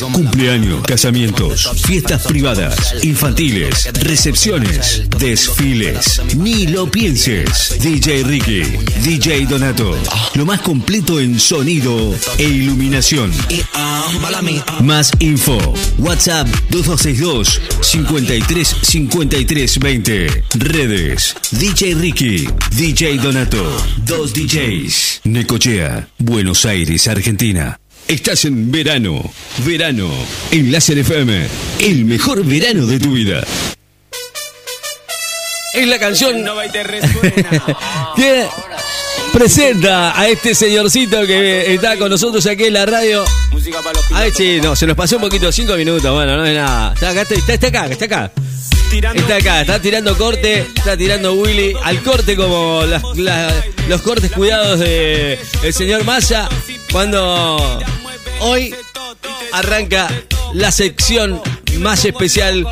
Cumpleaños, casamientos, fiestas privadas, infantiles, recepciones, desfiles. Ni lo pienses. DJ Ricky, DJ Donato. Lo más completo en sonido e iluminación. Más info. WhatsApp 2262 53 53 20. Redes. DJ Ricky, DJ Donato. Dos DJs. Necochea, Buenos Aires, Argentina. Estás en verano. Verano. En Láser FM. El mejor verano de tu vida. Es la canción que presenta a este señorcito que está con nosotros aquí en la radio. Ay, sí, no, se nos pasó un poquito, cinco minutos. Bueno, no es nada. Está acá, está, está acá, está acá. Está acá, está tirando corte, está tirando Willy al corte como las- los cortes cuidados de el señor Massa cuando hoy arranca la sección más especial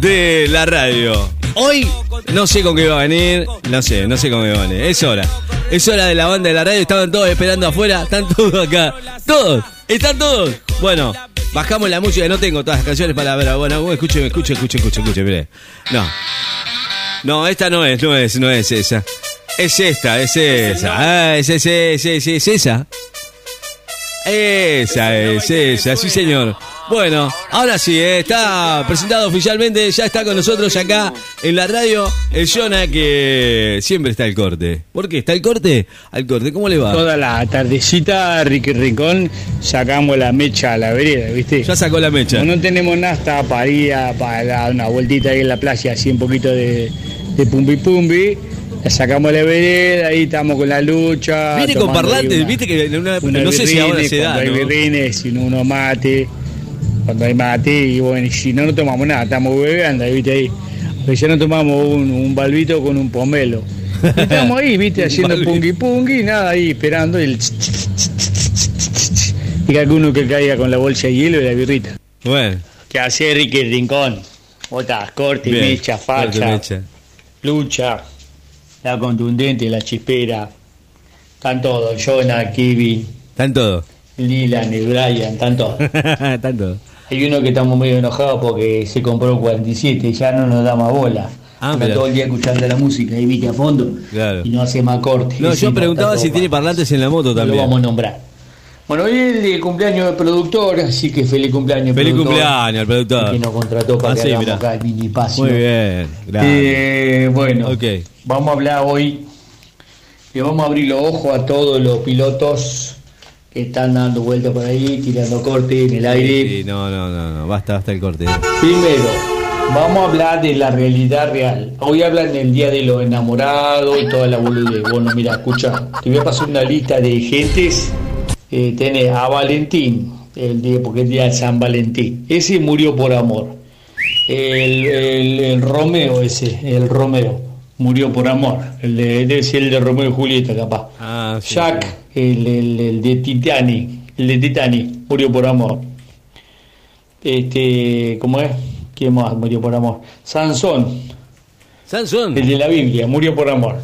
de la radio. Hoy no sé con qué va a venir, no sé, no sé con qué va a venir. Es hora. Es hora de la banda de la radio, estaban todos esperando afuera, están todos acá. Todos, están todos. Bueno, bajamos la música, no tengo todas las canciones para ver. Bueno, escuchen, escuchen, escuchen, escuchen, escuchen, mire. No. No, esta no es, no es, no es esa. Es esta, es esa. Ah, es, es, es, es, es esa. Esa es, esa, sí señor. Bueno, ahora sí, eh, está presentado oficialmente, ya está con nosotros acá en la radio el Jonah que siempre está el corte. ¿Por qué? ¿Está el corte? Al corte, ¿cómo le va? Toda la tardecita, Ricky Rincón, sacamos la mecha a la vereda, ¿viste? Ya sacó la mecha. Como no tenemos nada para ir a para dar una vueltita ahí en la playa, así un poquito de, de pumbi pumbi. La sacamos la vereda, ahí estamos con la lucha. Viene con parlantes, una- viste que en una- unos no sé si ahora se da, hay ¿no? birrines, uno mate, cuando hay mate, y bueno, y si no, no tomamos nada, estamos bebiendo, viste ahí. Ya no tomamos un, un balbito con un pomelo. Y estamos ahí, viste, haciendo balbito. pungui pungui, nada, ahí esperando el y que alguno que caiga con la bolsa de hielo y la birrita. Bueno, ¿Qué hace Ricky Rincón? Botas, corte, bien. mecha, Corte, facha, mecha. lucha, la contundente, la chispera. Están todos, Jonah, Kevin, Están todos. Lilan, el Brian, están todos. Están todos. Hay uno que estamos medio enojados porque se compró 47 y ya no nos da más bola. Ah, Está todo el día escuchando la música y viste a fondo Claro. y no hace más corte. No, yo preguntaba si tiene parlantes en la moto Lo también. vamos a nombrar. Bueno, hoy es el cumpleaños del productor, así que feliz cumpleaños. Feliz productor, cumpleaños al productor. Que nos contrató para Ah, que sí, hagamos acá el mini. Muy bien, grande. Eh, bueno, vamos a hablar hoy, le vamos a abrir los ojos a todos los pilotos están dando vueltas por ahí, tirando corte en el aire. Sí, no, no, no, no, basta, basta el corte. Primero, vamos a hablar de la realidad real. Hoy hablan del Día de los Enamorados y toda la boludez. Bueno, mira, escucha, te voy a pasar una lista de gentes. Eh, tenés a Valentín, el día, porque es el día de San Valentín. Ese murió por amor. El, el- el Romeo ese, el Romeo, murió por amor. El de, debe ser el de Romeo y Julieta, capaz. Ah, sí, Jack, sí. el, el- el de Titanic, el de Titanic, murió por amor. Este, ¿cómo es? ¿Quién más murió por amor? Sansón, Sansón. el de la Biblia, murió por amor.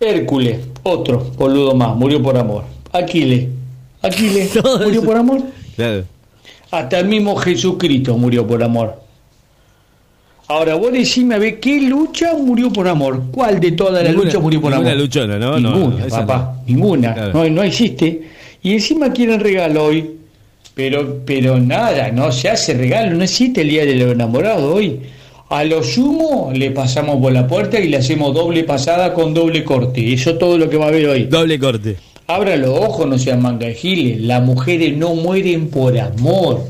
Hércules, otro boludo más, murió por amor. Aquiles, Aquiles, murió por amor. Claro. Hasta el mismo Jesucristo murió por amor. Ahora, vos decime a ver qué lucha murió por amor. ¿Cuál de todas las luchas murió por ninguna amor? luchona, ¿no? Ninguna, papá, no. ninguna. Claro. No, no existe. Y encima quieren regalo hoy. Pero, pero nada, no se hace regalo, no existe el día de los enamorados hoy. A lo sumo le pasamos por la puerta y le hacemos doble pasada con doble corte. Eso es todo lo que va a haber hoy. Doble corte. Abra los ojos, no sean manga de giles. Las mujeres no mueren por amor.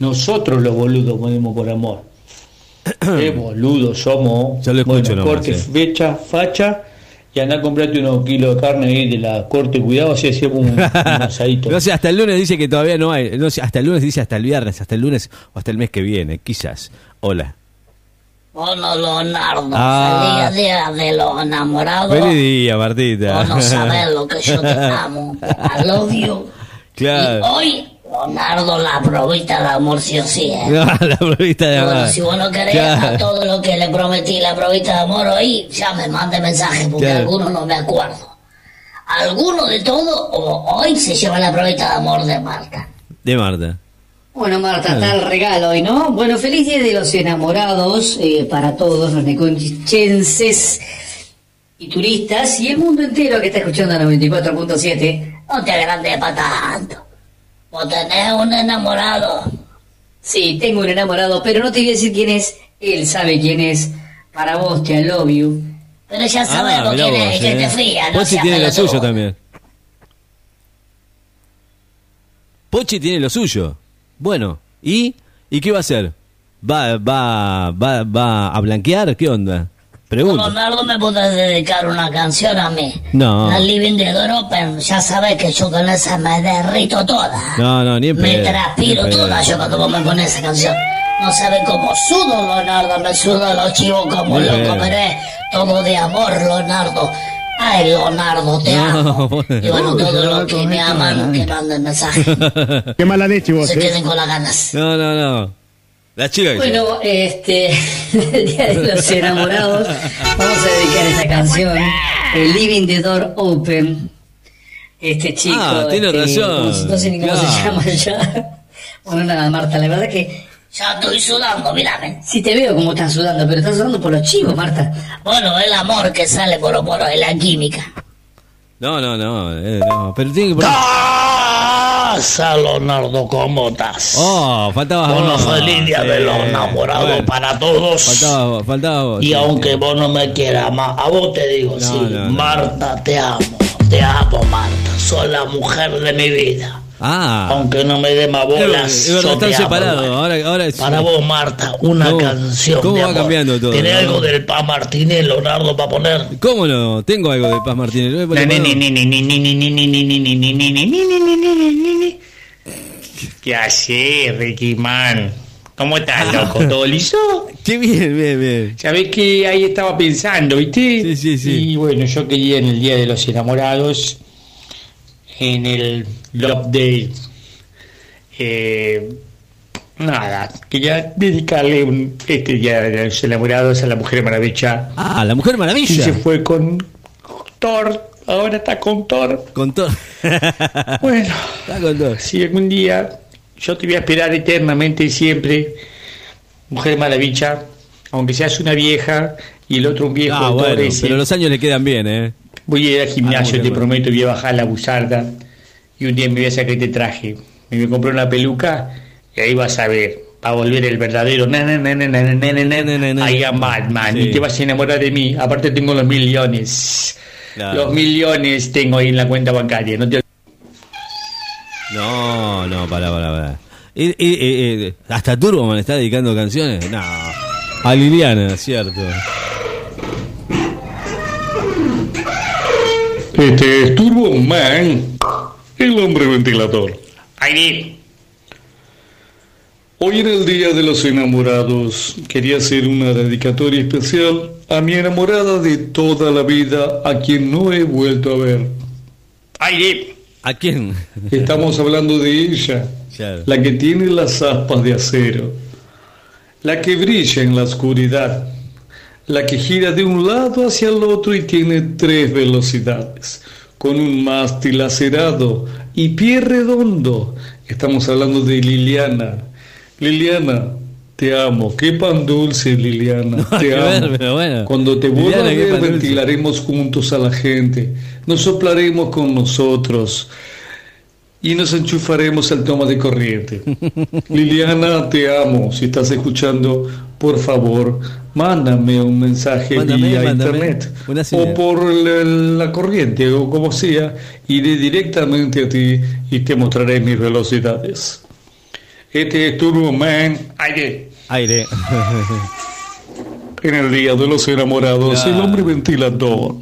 Nosotros los boludos morimos por amor. Qué boludos somos. Ya lo escucho bueno, corte, sí. fecha, facha. Y anda a comprarte unos kilos de carne ahí de la corte. Cuidado, así hacemos un, un asadito. No sé, hasta el lunes dice que todavía no hay. No sé, hasta el lunes dice hasta el viernes, hasta el lunes o hasta el mes que viene, quizás. Hola. Hola Leonardo, Ah. feliz día de los enamorados. Feliz día, Martita. Vos no sabés lo que yo te amo. I love you. Claro. Y hoy, Leonardo, la probita de amor sí o sí. ¿eh? No, la provista de Bueno, amor. si vos no querés Claro. a todo lo que le prometí la probita de amor hoy, ya me mande mensaje porque Claro. algunos no me acuerdo. Alguno de todo, o hoy se lleva la probita de amor de Marta. De Marta. Bueno, Marta, está el regalo hoy, ¿no? Bueno, feliz día de los enamorados eh, para todos los neconchenses y turistas y el mundo entero que está escuchando la 94.7. No te agrandes para tanto. Vos tenés un enamorado. Sí, tengo un enamorado, pero no te voy a decir quién es. Él sabe quién es. Para vos, te love you. Pero ya sabemos quién es, eh. te fría, no Pochi tiene lo suyo también. Pochi tiene lo suyo. Bueno, ¿y? ¿Y qué va a hacer? ¿Va, va, va, va a blanquear? ¿Qué onda? Pregunta. Leonardo, ¿me podés dedicar una canción a mí? No. La Living the Door Open, ya sabes que yo con esa me derrito toda. No, no, ni en Me transpiro toda yo cuando vos me pones esa canción. No sabes cómo sudo, Leonardo, me sudo los chivos como Muy loco, pero es todo de amor, Leonardo. Ay, Leonardo, te No, amo. bueno. Y bueno, todos los que me aman, que manden mensaje. Qué mala leche vos, Se eh. queden con las ganas. No, no, no. La chica que Bueno, este, el Día de los Enamorados, vamos a dedicar esta canción, el Living the Door Open. Este chico. Ah, tiene este, razón. No, no sé ni cómo se llama ya. Bueno, nada, Marta, la verdad que Ya estoy sudando, mírame. sí te veo como estás sudando, pero estás sudando por los chivos, Marta. Bueno, el amor que sale por poro es la química. No, no, no, eh, no. Pero tiene que poner... Casa, Leonardo, ¿cómo estás? Oh, faltaba Bueno, vos. feliz día de los enamorados para todos. Faltaba vos, faltaba vos. Y sí, aunque sí. vos no me quieras más, a vos te digo, No, sí, no, no. Marta, te amo, te amo, Marta, sos la mujer de mi vida. Ah. Aunque no me dé más bolas, están separados. Ahora, ahora es- Para vos, Marta, una ¿Cómo- canción cómo de va amor. cambiando todo, ¿Tenés no? algo del Pa Martínez, Leonardo, para poner? ¿Cómo no? Tengo algo de Paz Martínez. ¿Qué haces, Ricky Man? ¿Cómo estás, loco? ¿Todo liso? Qué bien, bien, bien. Sabés que ahí estaba pensando, ¿viste? Sí, sí, sí. Y bueno, yo quería en el Día de los Enamorados, en el Love Day, eh, nada, quería dedicarle un, este Día de los Enamorados a la Mujer Maravilla. Ah, la Mujer Y Maravilla. se fue con Thor, ahora está con Thor. Con todo. Bueno, Está con si algún día yo te voy a esperar eternamente y siempre, Mujer Maravilla, aunque seas una vieja y el otro un viejo, Ah, Thor bueno, pero los años le quedan bien, ¿eh? Voy a ir al gimnasio, ah, te prometo, voy a bajar la buzarda y un día me voy a sacar este traje. Me voy a comprar una peluca y ahí vas a ver, va a volver el verdadero na, na, Batman sí. y te vas a enamorar de mí. Aparte tengo los millones. Los millones tengo ahí en la cuenta bancaria. No, te... no, no, para, para, para. Eh, eh, eh, hasta Turboman está dedicando canciones. No. A Liliana, cierto. Este es Turbo Man, el hombre ventilador. Aire. Hoy en el Día de los Enamorados quería hacer una dedicatoria especial a mi enamorada de toda la vida, a quien no he vuelto a ver. Aire. ¿A quién? Estamos hablando de ella, Claro. la que tiene las aspas de acero, la que brilla en la oscuridad, la que gira de un lado hacia el otro y tiene tres velocidades, con un mástil acerado y pie redondo. Estamos hablando de Liliana. Liliana, te amo. Qué pan dulce, Liliana. No, te amo. ver, pero bueno. Cuando te vuelva a ver, dulce. ventilaremos juntos a la gente. Nos soplaremos con nosotros y nos enchufaremos al toma de corriente. Liliana, te amo. Si estás escuchando, por favor, mándame un mensaje Mándame, vía mándame. internet o por la, la corriente o como sea. Iré directamente a ti y te mostraré mis velocidades. Este es Turbo Man Aire. Aire. en el Día de los Enamorados, el hombre ventilador.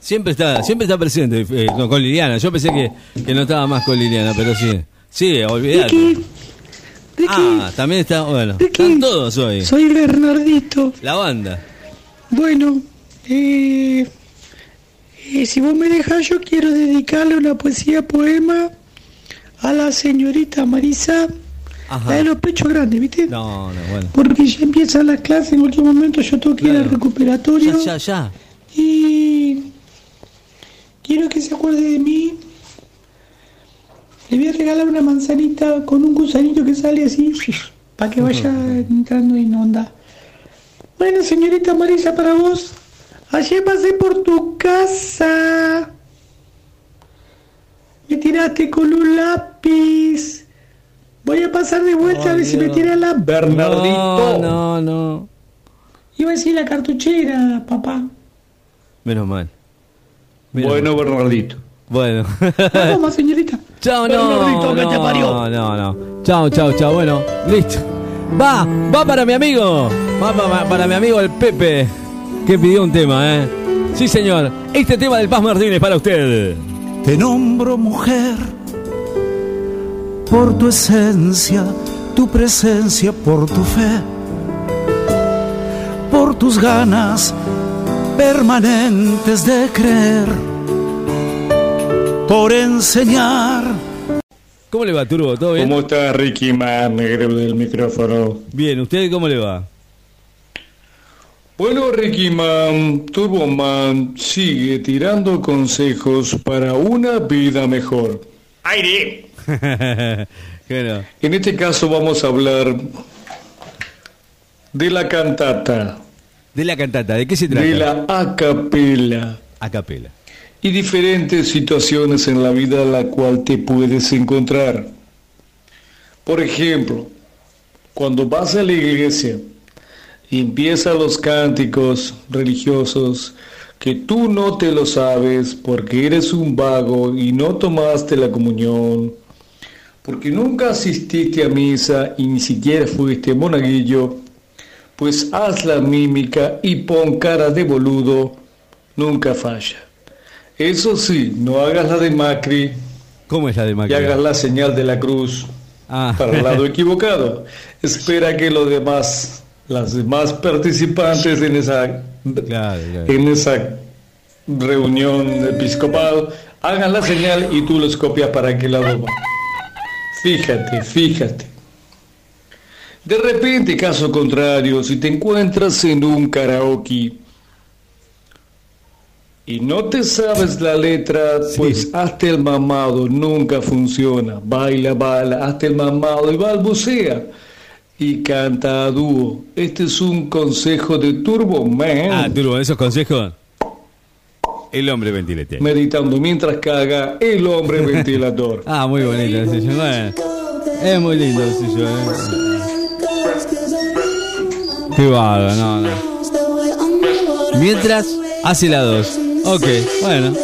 Siempre está, siempre está presente eh, no, con Liliana. Yo pensé que, que no estaba más con Liliana, pero sí. Sí, olvidate. Ah, también está, bueno. Están todos hoy. Soy Bernardito. La banda. Bueno, eh, eh, si vos me dejás, yo quiero dedicarle una poesía poema a la señorita Marisa, Ajá. la de los pechos grandes, ¿viste? No, no, bueno. Porque ya empiezan las clases, en último momento yo tengo que ir al Claro. recuperatorio Ya, ya, ya. y quiero que se acuerde de mí Le voy a regalar una manzanita con un gusanito que sale así, para que vaya entrando en onda. Bueno, señorita Marisa, para vos. Ayer pasé por tu casa. Me tiraste con un lápiz. Voy a pasar de vuelta a ver si me tira la Bernardito. No, no. Iba a decir la cartuchera, papá. Menos mal. bueno, Bernardito. Bueno. Vamos, señorita. Chao, no. no, No, no, no. Chao, chao, chao. Bueno, listo. Va, va para mi amigo. Va para, para mi amigo el Pepe, que pidió un tema, ¿eh? Sí, señor. Este tema del Paz Martínez para usted. Te nombro mujer por tu esencia, tu presencia, por tu fe, por tus ganas permanentes de creer, por enseñar. ¿Cómo le va, Turbo? ¿Todo bien? ¿Cómo está Ricky Man, negro del micrófono? Bien, ¿usted cómo le va? Bueno, Ricky Man, Turbo Man sigue tirando consejos para una vida mejor. ¡Aire! En este caso vamos a hablar de la cantata. De la cantata, ¿de qué se trata? De la acapela. Acapela. Y diferentes situaciones en la vida en la cual te puedes encontrar. Por ejemplo, cuando vas a la iglesia y empiezan los cánticos religiosos que tú no te lo sabes porque eres un vago y no tomaste la comunión, porque nunca asististe a misa y ni siquiera fuiste monaguillo, pues haz la mímica y pon cara de boludo, nunca falla. Eso sí, no hagas la de Macri. ¿Cómo es la de Macri? Y hagas la señal de la cruz Ah. para el lado equivocado. Espera que los demás, las demás participantes en esa, en esa reunión episcopal hagan la señal y tú los copias para aquel lado va. Fíjate, fíjate. De repente, caso contrario, si te encuentras en un karaoke y no te sabes la letra, pues hazte el mamado, nunca funciona. Baila, baila, hazte el mamado y balbucea. Y canta a dúo. Este es un consejo de Turbo Man. Ah, Turbo, esos consejos. El hombre ventilete. Meditando mientras caga el hombre ventilador. Ah, muy bonito ese yo. Bueno, es muy lindo ese yo. eh. Qué bárbaro, no, no. Mientras hace la 2. Ok, bueno.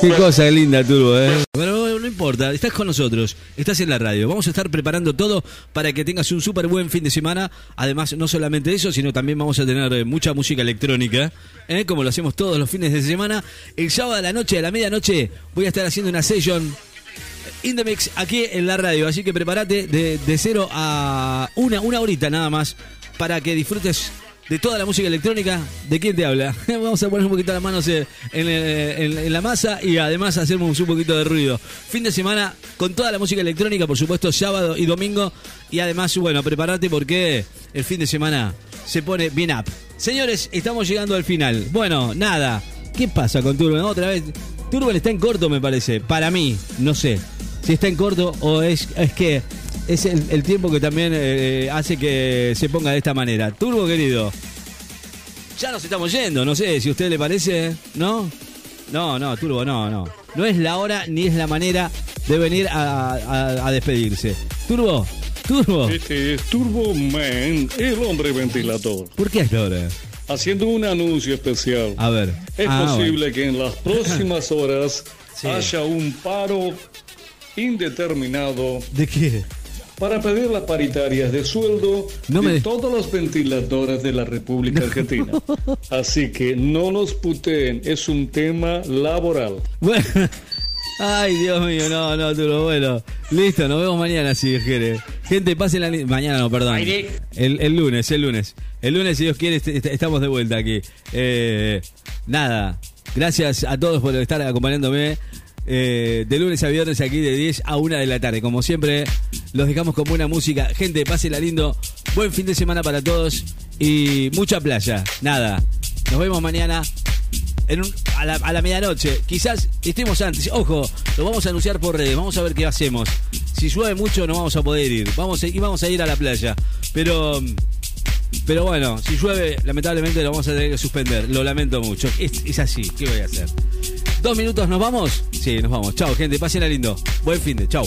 Qué cosa linda, Turbo, ¿eh? No importa, estás con nosotros, estás en la radio. Vamos a estar preparando todo para que tengas un súper buen fin de semana. Además, no solamente eso, sino también vamos a tener eh, mucha música electrónica, ¿eh? como lo hacemos todos los fines de semana. El sábado a la noche, a la medianoche, voy a estar haciendo una session in the mix aquí en la radio. Así que prepárate de, de cero a una, una horita nada más para que disfrutes de toda la música electrónica. ¿De quién te habla? Vamos a poner un poquito las manos en, en- en- en la masa y además hacemos un poquito de ruido. Fin de semana con toda la música electrónica, por supuesto, sábado y domingo. Y además, bueno, prepárate porque el fin de semana se pone bien up. Señores, estamos llegando al final. Bueno, nada. ¿Qué pasa con Turbo? Otra vez. Turbo está en corto, me parece. Para mí, no sé. Si está en corto o es, es que es el, el tiempo que también eh, hace que se ponga de esta manera. Turbo, querido. Ya nos estamos yendo, no sé si a usted le parece, ¿no? No, no, Turbo, no, no. No es la hora ni es la manera de venir a, a- a despedirse. Turbo, Turbo. Este es Turbo Man, el hombre ventilador. ¿Por qué hora? Haciendo un anuncio especial. A ver. Es Ah, posible que en las próximas horas Sí. haya un paro indeterminado ¿De qué? Para pedir las paritarias de sueldo No de me- todos los ventiladores de la República Argentina. Así que no nos puteen, es un tema laboral. Bueno. Ay, Dios mío, no, no, Turbo, bueno. Listo, nos vemos mañana si Dios quiere. Gente, pasen la... Mañana no, perdón. El, el lunes, el lunes. El lunes, si Dios quiere, est- est- estamos de vuelta aquí. Eh, nada, gracias a todos por estar acompañándome. eh, de lunes a viernes aquí de 10 a 1 de la tarde. Como siempre, los dejamos con buena música. Gente, pásenla lindo. Buen fin de semana para todos y mucha playa. Nada, nos vemos mañana a, la, a la medianoche. Quizás estemos antes. Ojo, lo vamos a anunciar por redes. Vamos a ver qué hacemos. Si llueve mucho, no vamos a poder ir. Vamos y vamos a ir a la playa. Pero. Pero bueno, si llueve, lamentablemente lo vamos a tener que suspender. Lo lamento mucho. Es, es así. ¿Qué voy a hacer? ¿Dos minutos nos vamos? Sí, nos vamos. Chao, gente. Pásenla lindo. Buen fin de. Chao.